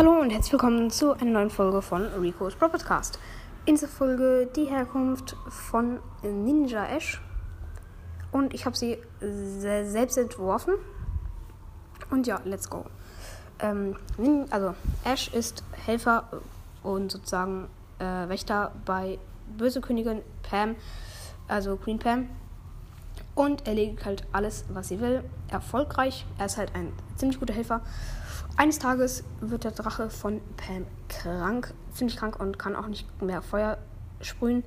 Hallo und herzlich willkommen zu einer neuen Folge von Rico's Pro Podcast. In dieser Folge die Herkunft von Ninja Ash. Und ich habe sie se- selbst entworfen. Und ja, let's go. Ähm, also, Ash ist Helfer und sozusagen äh, Wächter bei Böse Königin Pam, also Queen Pam. Und erledigt halt alles, was sie will. Erfolgreich. Er ist halt ein ziemlich guter Helfer. Eines Tages wird der Drache von Pam krank, ziemlich krank und kann auch nicht mehr Feuer sprühen.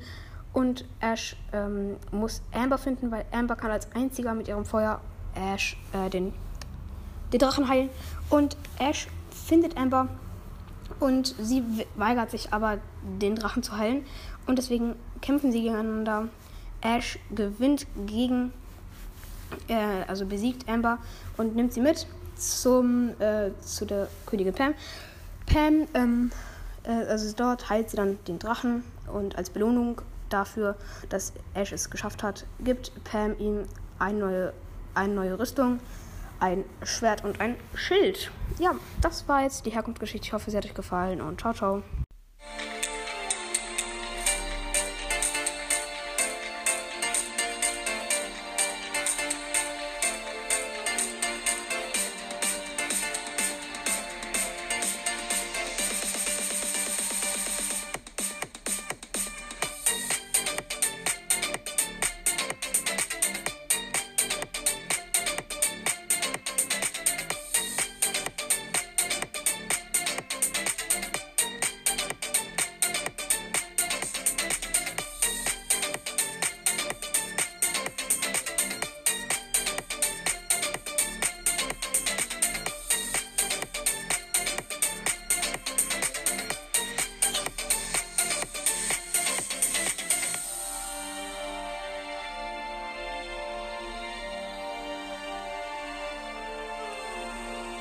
Und Ash ähm, muss Amber finden, weil Amber kann als einziger mit ihrem Feuer Ash äh, den, den Drachen heilen. Und Ash findet Amber und sie we- weigert sich aber, den Drachen zu heilen. Und deswegen kämpfen sie gegeneinander. Ash gewinnt gegen, äh, also besiegt Amber und nimmt sie mit zum, äh, zu der Königin Pam. Pam, ähm, äh, also dort heilt sie dann den Drachen und als Belohnung dafür, dass Ash es geschafft hat, gibt Pam ihm eine neue, eine neue Rüstung, ein Schwert und ein Schild. Ja, das war jetzt die Herkunftsgeschichte. Ich hoffe, sie hat euch gefallen und ciao, ciao.